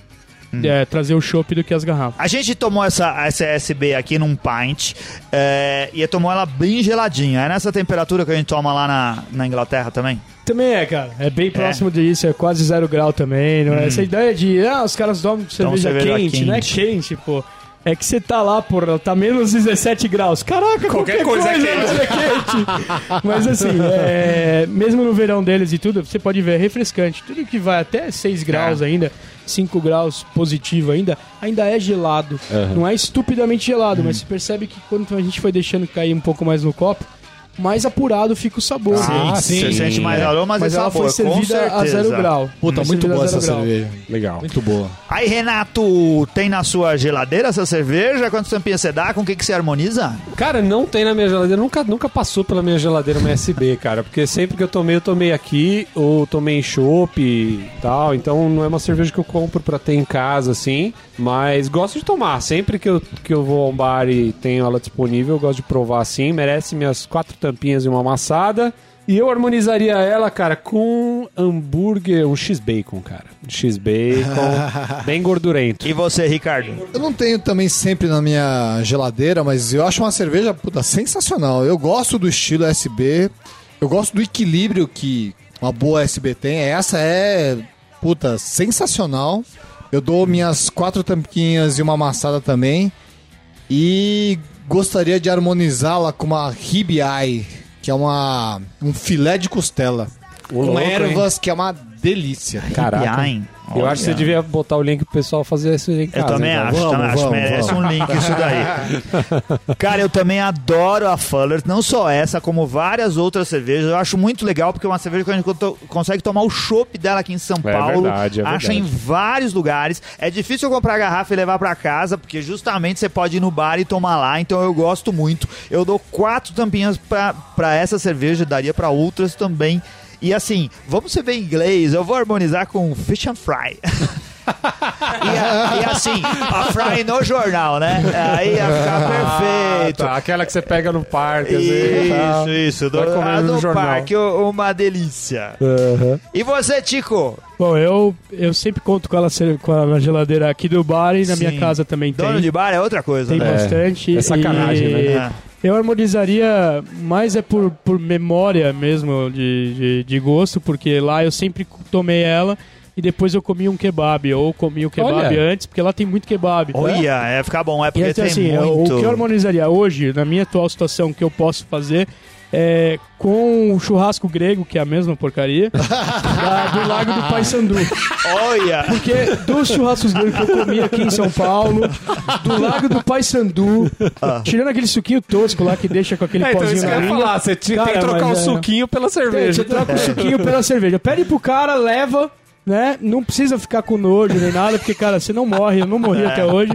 É, trazer o chopp do que as garrafas. A gente tomou essa, essa SB aqui num pint é, e tomou ela bem geladinha. É nessa temperatura que a gente toma lá na, na Inglaterra também? Também é, cara. É bem próximo disso, é quase zero grau também. Não é? Essa ideia de, ah, os caras tomam cerveja, cerveja quente, não é quente. quente, pô. É que você tá lá, porra, tá menos 17 graus. Caraca, qualquer, coisa, é quente. Mas assim, é, mesmo no verão deles e tudo, você pode ver, é refrescante. Tudo que vai até 6 graus ainda, 5 graus positivo ainda, ainda é gelado. Não é estupidamente gelado, mas você percebe que quando a gente foi deixando cair um pouco mais no copo, mais apurado fica o sabor. Ah, sim. Você sente mais É. aroma, mas, Mas é ela sabor, foi com servida a certeza. zero grau. Puta, Foi muito boa essa grau. cerveja. Legal. Muito boa. Aí, Renato, tem na sua geladeira essa cerveja? Quantas tampinhas você dá? Com o que, que você harmoniza? Cara, não tem na minha geladeira, nunca, nunca passou pela minha geladeira uma SB, cara. Porque sempre que eu tomei, eu tomei aqui, ou tomei em chopp e tal. Então não é uma cerveja que eu compro pra ter em casa, assim. Mas gosto de tomar. Sempre que eu, que eu vou a um bar e tenho ela disponível, eu gosto de provar assim. Merece minhas quatro tampinhas e uma amassada. E eu harmonizaria ela, cara, com hambúrguer, um X-Bacon, cara. Um X-Bacon, bem gordurento. E você, Ricardo? Eu não tenho também sempre na minha geladeira, mas eu acho uma cerveja puta, sensacional. Eu gosto do estilo SB, eu gosto do equilíbrio que uma boa SB tem. Essa é, puta, sensacional. Eu dou minhas quatro tampinhas e uma amassada também. E gostaria de harmonizá-la com uma ribeye, que é uma, um filé de costela. Ô, com louco, hein? ervas, que é uma delícia. Caraca. Bien. Eu acho que você Olha. devia botar o link pro pessoal fazer isso em Eu casa. também então. acho, Vamos, também acho. vamos, Merece vamos. um link isso daí. Cara, eu também adoro a Fuller, não só essa, como várias outras cervejas. Eu acho muito legal porque é uma cerveja que a gente consegue tomar o chopp dela aqui em São É Paulo. verdade, é Acha em verdade. vários lugares. É difícil eu comprar a garrafa e levar pra casa, porque justamente você pode ir no bar e tomar lá. Então eu gosto muito. Eu dou quatro tampinhas pra, pra essa cerveja, daria pra outras também. E assim, vamos ser bem inglês, eu vou harmonizar com Fish and Fry. e, a- e assim, a Fry no jornal, né? Aí ia ficar perfeito. Ah, tá. Aquela que você pega no parque, assim. tal. Isso, isso. Do, a no jornal. parque, uma delícia. Aham. E você, Tico? Bom, eu, eu sempre conto com ela, com ela na geladeira aqui do bar e na Sim. minha casa também Dono tem. de bar é outra coisa, Tem né? bastante. é sacanagem, e né? É. Eu harmonizaria mais é por, por memória mesmo de, de, de gosto, porque lá eu sempre tomei ela e depois eu comi um kebab, ou comi o kebab Olha. antes, porque lá tem muito kebab. Olha, é ficar bom, é E porque então, tem assim, eu- muito... o que eu harmonizaria hoje, na minha atual situação, que eu posso fazer é com o churrasco grego, que é a mesma porcaria, da- do Lago do Paissandu. Olha! Porque dos churrascos gregos que eu comi aqui em São Paulo, do Lago do Paissandu, tirando aquele suquinho tosco lá que deixa com aquele É, então pozinho isso que na eu ia língua. falar, você tinha- tem que Cara, trocar o é- suquinho pela Tem, cerveja. Você troca o suquinho pela cerveja. Pede pro cara, leva, né? Não precisa ficar com nojo nem nada, porque, cara, você não morre, eu não morri até hoje.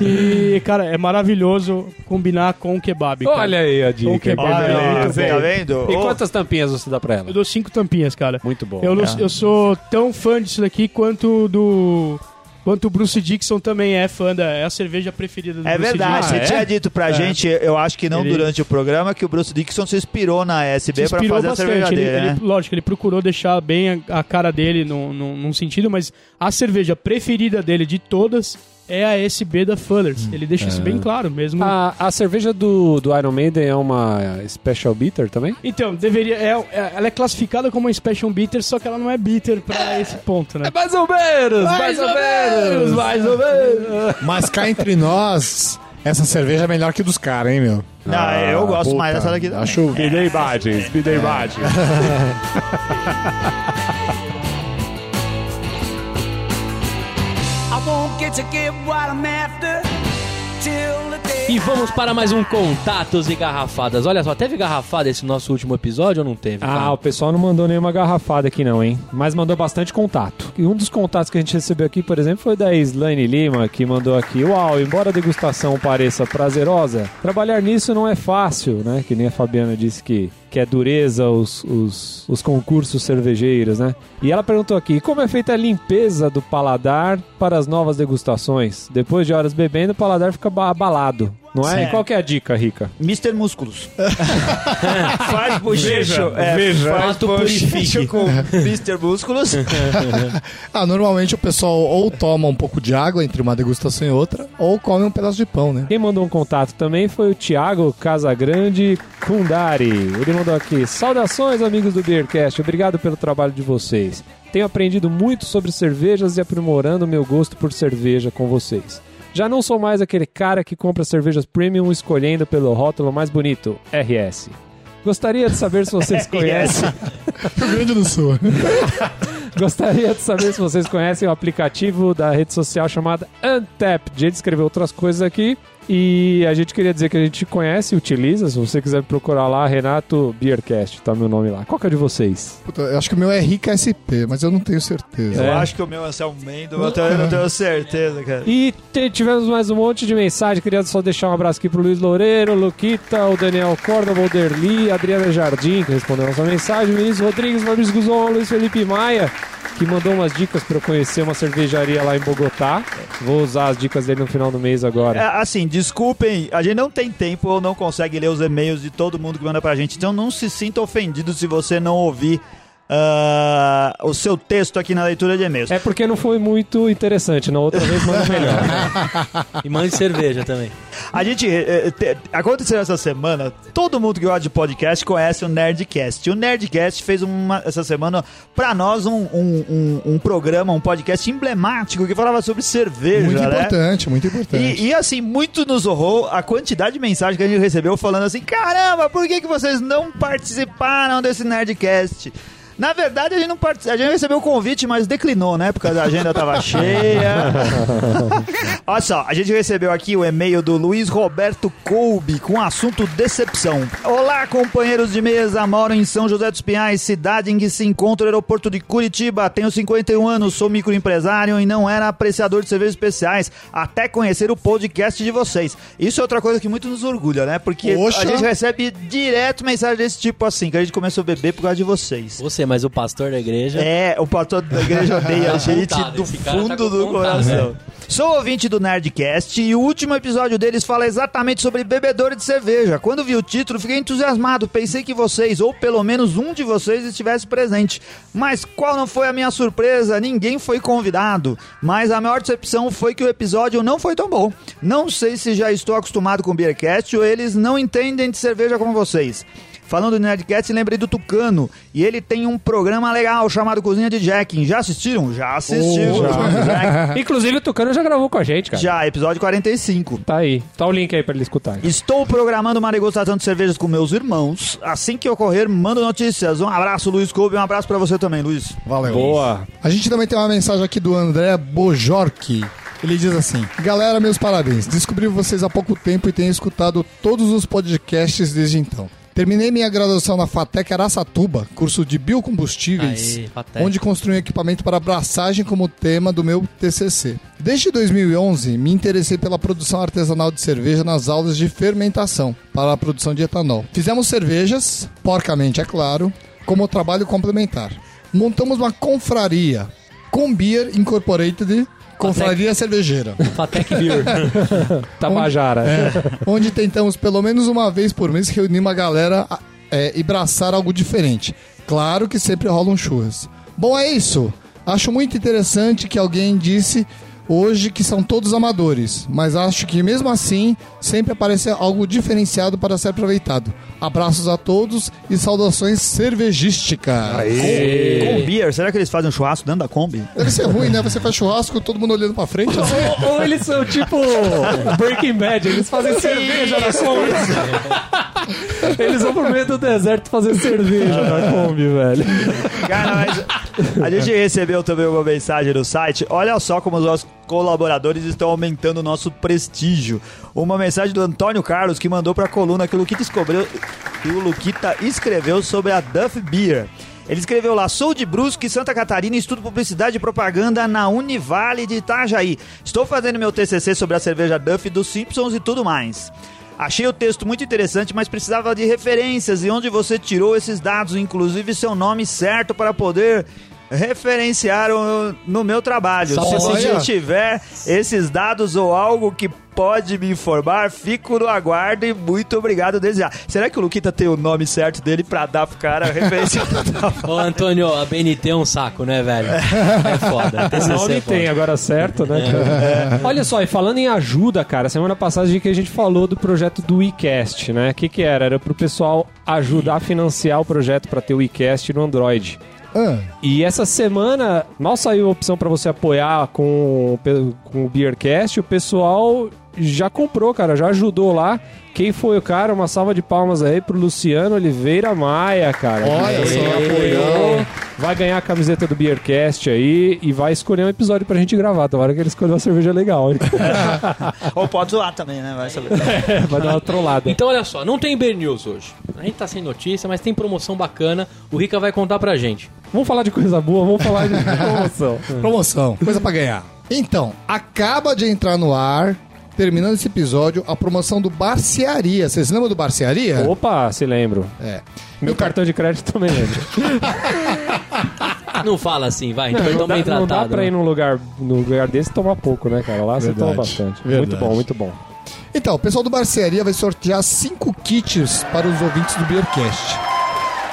E, cara, é maravilhoso combinar com o kebab. cara. Olha aí a dica. Com kebab, Olha, tá vendo? E quantas tampinhas você dá pra ela? Eu dou cinco tampinhas, cara. Muito bom. Eu, É. eu sou tão fã disso daqui quanto do. Quanto o Bruce Dixon também é fã da. É a cerveja preferida do É Bruce verdade, Dixon. você Ah, é? tinha dito pra É. gente, eu acho que não Ele- durante o programa, que o Bruce Dixon se inspirou na SB inspirou fazer a cerveja bastante. Ele, dele, né? ele- lógico, ele procurou deixar bem a, a cara dele num, num, num sentido, mas a cerveja preferida dele de todas é a SB da Fullers. Hum. Ele deixa isso bem claro mesmo. A, a cerveja do, do Iron Maiden é uma Special Bitter também? Então, deveria. É, é- ela é classificada como uma Special Bitter, só que ela não é bitter pra esse ponto, né? mais ou menos, mais ou menos, mais ou menos. Mas cá entre nós, essa cerveja é melhor que dos caras, hein, meu? Não, eu gosto Puta, mais dessa daqui também. Acho. Me dê imagens, me imagens. Won't get to get what I'm after till the day. E vamos para mais um Contatos e Garrafadas. Olha só, teve garrafada esse nosso último episódio ou não teve? Ah, cara? o pessoal não mandou nenhuma garrafada aqui não, hein? Mas mandou bastante contato. E um dos contatos que a gente recebeu aqui, por exemplo, foi da Slane Lima, que mandou aqui: Uau, embora a degustação pareça prazerosa, trabalhar nisso não é fácil, né? Que nem a Fabiana disse que, que é dureza os, os, os concursos cervejeiros, né? E ela perguntou aqui: como é feita a limpeza do paladar para as novas degustações? Depois de horas bebendo, o paladar fica ba- abalado. Não é? Sim. E qual que é a dica, Rica? Mr. Músculos. faz bochecho. É, veja. faz bochecho com Mr. Músculos. Ah, normalmente o pessoal ou toma um pouco de água entre uma degustação e outra, ou come um pedaço de pão, né? Quem mandou um contato também foi o Thiago Casagrande Kundari. Ele mandou aqui: Saudações, amigos do Beercast. Obrigado pelo trabalho de vocês. Tenho aprendido muito sobre cervejas e aprimorando meu gosto por cerveja com vocês. Já não sou mais aquele cara que compra cervejas premium escolhendo pelo rótulo mais bonito, RS. Gostaria de saber se vocês conhecem. Rio Grande do Sul. Gostaria de saber se vocês conhecem o aplicativo da rede social chamada Untapped. A gente escreveu outras coisas aqui. E a gente queria dizer que a gente conhece e utiliza. Se você quiser procurar lá, Renato Beercast, tá meu nome lá. Qual que é de vocês? Puta, eu acho que o meu é Rica SP, mas eu não tenho certeza. Eu É. acho que o meu é um Mendo, eu também não tenho certeza, cara. E te- tivemos mais um monte de mensagem. Queria só deixar um abraço aqui pro Luiz Loureiro, Luquita, o Daniel Córdoba, o Derli, Adriana Jardim, que respondeu a nossa mensagem, o Vinícius Rodrigues, Fabrício Guzon, Luiz Felipe Maia, que mandou umas dicas para eu conhecer uma cervejaria lá em Bogotá. Vou usar as dicas dele no final do mês agora. É, assim, desculpem, a gente não tem tempo ou não consegue ler os e-mails de todo mundo que manda pra gente, então não se sinta ofendido se você não ouvir ah, o seu texto aqui na leitura de e-mails. É porque não foi muito interessante, na outra vez manda melhor. E mande cerveja também. A gente. eh, eh, te- aconteceu essa semana, todo mundo que gosta de podcast conhece o Nerdcast. O Nerdcast fez uma, essa semana pra nós um, um, um, um programa, um podcast emblemático que falava sobre cerveja. Muito né? importante, muito importante. E, e, assim, muito nos horrou a quantidade de mensagem que a gente recebeu falando assim: caramba, por que, que vocês não participaram desse Nerdcast? Na verdade, a gente não participou. A gente recebeu o convite, mas declinou, né? Porque a agenda tava cheia. Olha só, a gente recebeu aqui o e-mail do Luiz Roberto Colby com o assunto decepção. Olá, companheiros de mesa. Moro em São José dos Pinhais, cidade em que se encontra o aeroporto de Curitiba. Tenho 51 anos, sou microempresário e não era apreciador de cervejas especiais até conhecer o podcast de vocês. Isso é outra coisa que muito nos orgulha, né? Porque Poxa. a gente recebe direto mensagem desse tipo assim, que a gente começou a beber por causa de vocês. Você, mas o pastor da igreja. É, o pastor da igreja odeia a gente Vontade, do tá fundo com do coração. Sou ouvinte do Nerdcast e o último episódio deles fala exatamente sobre bebedores de cerveja. Quando vi o título, fiquei entusiasmado. Pensei que vocês, ou pelo menos um de vocês, estivesse presente. Mas qual não foi a minha surpresa? Ninguém foi convidado. Mas a maior decepção foi que o episódio não foi tão bom. Não sei se já estou acostumado com o Beercast ou eles não entendem de cerveja como vocês. Falando do Nerdcast, lembrei do Tucano. E ele tem um programa legal chamado Cozinha de Jack. Já assistiram? Já assistiram. Já. Inclusive o Tucano já gravou com a gente, cara. Já, episódio 45. Tá aí. Tá o link aí pra ele escutar. Estou programando uma degustação de cervejas com meus irmãos. Assim que ocorrer, mando notícias. Um abraço, Luiz Kobe. Um abraço pra você também, Luiz. Valeu. Boa. A gente também tem uma mensagem aqui do André Bojork. Ele diz assim: Galera, meus parabéns. Descobri vocês há pouco tempo e tenho escutado todos os podcasts desde então. Terminei minha graduação na FATEC Araçatuba, curso de biocombustíveis, Aê, onde construí um equipamento para abraçagem como tema do meu TCC. Desde 2011, me interessei pela produção artesanal de cerveja nas aulas de fermentação para a produção de etanol. Fizemos cervejas, porcamente é claro, como trabalho complementar. Montamos uma confraria, Combeer Incorporated, confraria cervejeira. Fatec Beer. Tabajara. onde tentamos pelo menos uma vez por mês reunir uma galera é, e braçar algo diferente. Claro que sempre rolam churras. Bom, é isso. Acho muito interessante que alguém disse hoje que são todos amadores, mas acho que mesmo assim sempre aparece algo diferenciado para ser aproveitado. Abraços a todos e saudações cervejísticas. Com beer, será que eles fazem um churrasco dentro da Kombi? Deve ser ruim, né? Você faz churrasco, todo mundo olhando pra frente. assim. Ou, ou eles são tipo Breaking Bad, eles fazem cerveja na Kombi. Eles vão pro meio do deserto fazer cerveja na Kombi, velho. Cara, mas a gente recebeu também uma mensagem no site. Olha só como os nossos colaboradores estão aumentando o nosso prestígio. Uma mensagem do Antônio Carlos que mandou pra coluna que o Luquita, descobriu, que o Luquita escreveu sobre a Duff Beer. Ele escreveu lá: Sou de Brusque, Santa Catarina estudo publicidade e propaganda na Univale de Itajaí. Estou fazendo meu TCC sobre a cerveja Duff dos Simpsons e tudo mais. Achei o texto muito interessante, mas precisava de referências e onde você tirou esses dados, inclusive seu nome certo para poder referenciaram no meu trabalho. Só Se você tiver esses dados ou algo que pode me informar, fico no aguardo e muito obrigado desde já. Será que o Luquita tem o nome certo dele pra dar pro cara a referência? Ô, Antônio, a BNT é um saco, né, velho? É foda. O TCC nome é tem, agora certo, né? cara? Olha só, e falando em ajuda, cara, semana passada a gente falou do projeto do WeCast, né? O que, que era? Era pro pessoal ajudar a financiar o projeto para ter o WeCast no Android. Ah, E essa semana, mal saiu a opção para você apoiar com, com o Beercast, o pessoal já comprou, cara, já ajudou lá. Quem foi o cara? Uma salva de palmas aí pro Luciano Oliveira Maia, cara. Olha só, apoiou. Vai ganhar a camiseta do Beercast aí e vai escolher um episódio pra gente gravar. Tomara que ele escolheu uma cerveja legal, hein? Ou pode zoar também, né? Vai saber. vai dar uma trollada. Então, olha só, não tem Beer News hoje. A gente tá sem notícia, mas tem promoção bacana. O Rica vai contar pra gente. Vamos falar de coisa boa, vamos falar de promoção. promoção, coisa pra ganhar. Então, acaba de entrar no ar, terminando esse episódio, a promoção do Barcearia. Vocês lembram do Barcearia? Opa, se lembro. É. Meu cartão de crédito também lembro. Não fala assim, vai. Gente foi Não tão dá, bem não tratado. dá pra ir né? num lugar, num lugar desse e tomar pouco, né, cara? Lá você toma Verdade, bastante. verdade. Muito bom, muito bom. Então, o pessoal do Barcearia vai sortear cinco kits para os ouvintes do Beercast.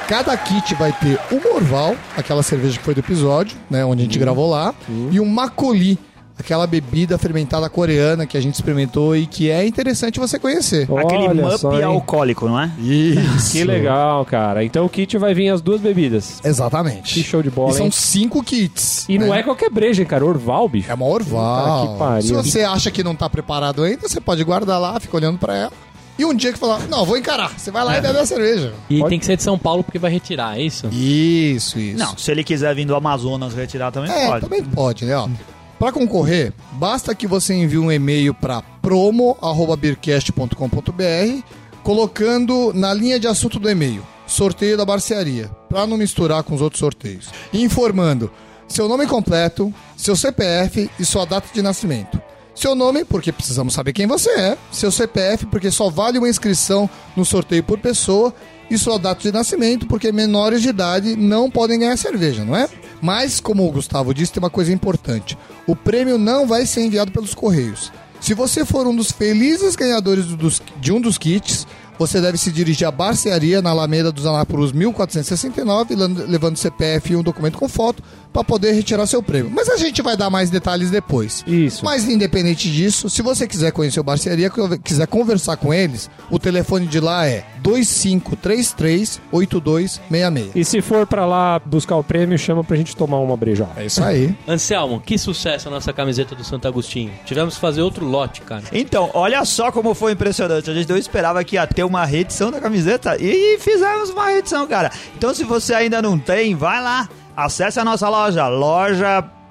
Cada kit vai ter um Orval, aquela cerveja que foi do episódio, né, onde a gente gravou lá, e um Makoli, aquela bebida fermentada coreana que a gente experimentou e que é interessante você conhecer. Aquele Olha mup só, hein? alcoólico, não é? Isso. Que legal, cara. Então o kit vai vir as duas bebidas. Exatamente. Que show de bola, E são hein? cinco kits. E não né? é qualquer breja, hein, cara. Orval, bicho. É uma Orval. Puta que pariu. Se você acha que não tá preparado ainda, você pode guardar lá, fica olhando pra ela. E um dia que falar, não, vou encarar. Você vai lá e bebe a cerveja. E Pode- tem que ser de São Paulo porque vai retirar, é isso? Isso, isso. Não, se ele quiser vir do Amazonas retirar também É, pode. também pode, né? Ó. Pra concorrer, basta que você envie um e-mail para promo@beercast.com.br, colocando na linha de assunto do e-mail sorteio da barcearia, para não misturar com os outros sorteios. E informando seu nome completo, seu CPF e sua data de nascimento. Seu nome, porque precisamos saber quem você é. Seu CPF, porque só vale uma inscrição no sorteio por pessoa. E sua data de nascimento, porque menores de idade não podem ganhar cerveja, não é? Mas, como o Gustavo disse, tem uma coisa importante: o prêmio não vai ser enviado pelos correios. Se você for um dos felizes ganhadores de um dos kits, você deve se dirigir à barcearia na Alameda dos Anápolis 1469, lan- levando CPF e um documento com foto para poder retirar seu prêmio. Mas a gente vai dar mais detalhes depois. Isso. Mas independente disso, se você quiser conhecer o Barcearia, quiser conversar com eles, o telefone de lá é 2533-8266. E se for pra lá buscar o prêmio, chama pra gente tomar uma breja. É isso aí. Anselmo, que sucesso a nossa camiseta do Santo Agostinho. Tivemos que fazer outro lote, cara. Então, olha só como foi impressionante. A gente não esperava que ia ter uma reedição da camiseta e fizemos uma reedição, cara. Então, se você ainda não tem, vai lá. Acesse a nossa loja,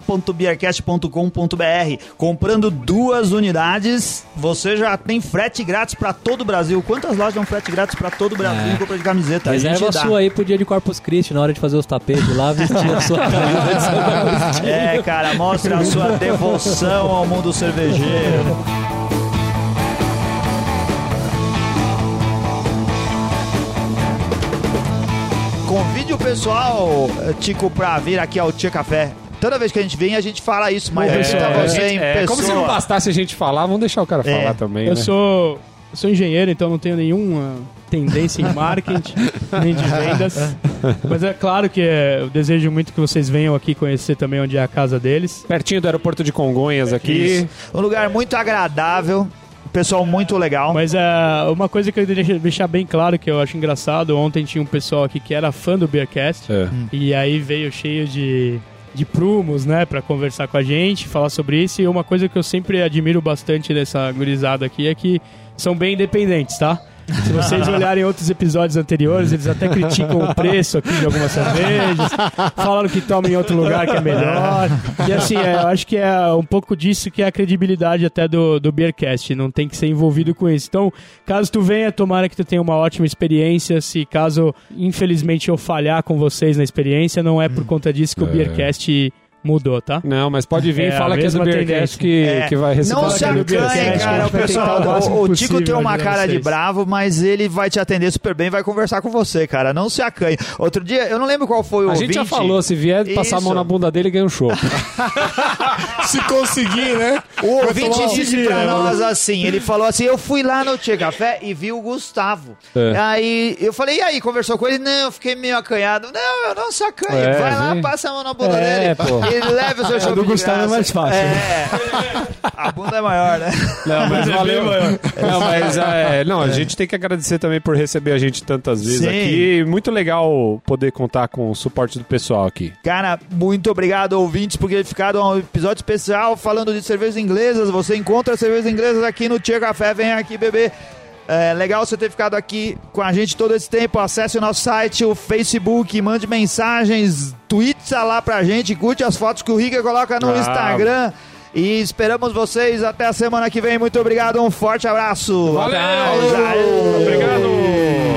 loja.beercast.com.br. Comprando duas unidades, você já tem frete grátis pra todo o Brasil. Quantas lojas dão frete grátis pra todo o Brasil É. em compra de camiseta? Reserva a dá. sua aí pro dia de Corpus Christi, na hora de fazer os tapetes lá, vestir a sua camisa. É, cara, mostra a sua devoção ao mundo cervejeiro. Convide o pessoal, eh, Tico, pra vir aqui ao Tia Café. Toda vez que a gente vem, a gente fala isso, mas visita pessoal, você em é, pessoa. como se não bastasse a gente falar, vamos deixar o cara É. falar também, Eu né? sou, eu sou engenheiro, então não tenho nenhuma tendência em marketing, nem de vendas. Mas é claro que é, eu desejo muito que vocês venham aqui conhecer também onde é a casa deles. Pertinho do aeroporto de Congonhas aqui. Isso. Um lugar muito agradável, pessoal muito legal. Mas é, uma coisa que eu queria deixar bem claro que eu acho engraçado, ontem tinha um pessoal aqui que era fã do Beercast É. e aí veio cheio de, de prumos, né, pra conversar com a gente, falar sobre isso. E uma coisa que eu sempre admiro bastante dessa gurizada aqui é que são bem independentes, tá? Se vocês olharem outros episódios anteriores, eles até criticam o preço aqui de algumas cervejas, falaram que tomam em outro lugar que é melhor. E assim, é, eu acho que é um pouco disso que é a credibilidade até do, do Beercast, não tem que ser envolvido com isso. Então, caso tu venha, tomara que tu tenha uma ótima experiência. Se caso, infelizmente, eu falhar com vocês na experiência, não é por conta disso que o É. Beercast Mudou, tá? Não, mas pode vir É, e fala que é do Beercast que, É, que vai receber. Não se acanhe, cara. O, pessoal, o o, Tico tem uma de cara de bravo, mas ele vai te atender super bem, vai conversar com você, cara. Não se acanhe. Outro dia, eu não lembro qual foi o A gente já ouvinte. falou, se vier passar a mão Isso. na bunda dele, ganha um show. Se conseguir, né? O Vai ouvinte disse pra né, nós assim, ele falou assim, eu fui lá no Tia Café e vi o Gustavo. É. Aí eu falei, e aí, conversou com ele? Não, eu fiquei meio acanhado. Não, eu não se acanhe. É, Vai lá, passa a mão na bunda É, dele pô. E leve o seu show do Gustavo é mais fácil. É. A bunda é maior, né? Não, mas valeu. Não, mas é, não, a gente tem que agradecer também por receber a gente tantas vezes Sim. aqui. Muito legal poder contar com o suporte do pessoal aqui. Cara, muito obrigado, ouvintes, por ter ficado um episódio especial falando de cervejas inglesas. Você encontra cervejas inglesas aqui no Tia Café. Vem aqui beber. É legal você ter ficado aqui com a gente todo esse tempo. Acesse o nosso site, o Facebook, mande mensagens, tweets lá pra gente, curte as fotos que o Riga coloca no Ah. Instagram. E esperamos vocês até a semana que vem. Muito obrigado, um forte abraço. Valeu! Aê. Obrigado!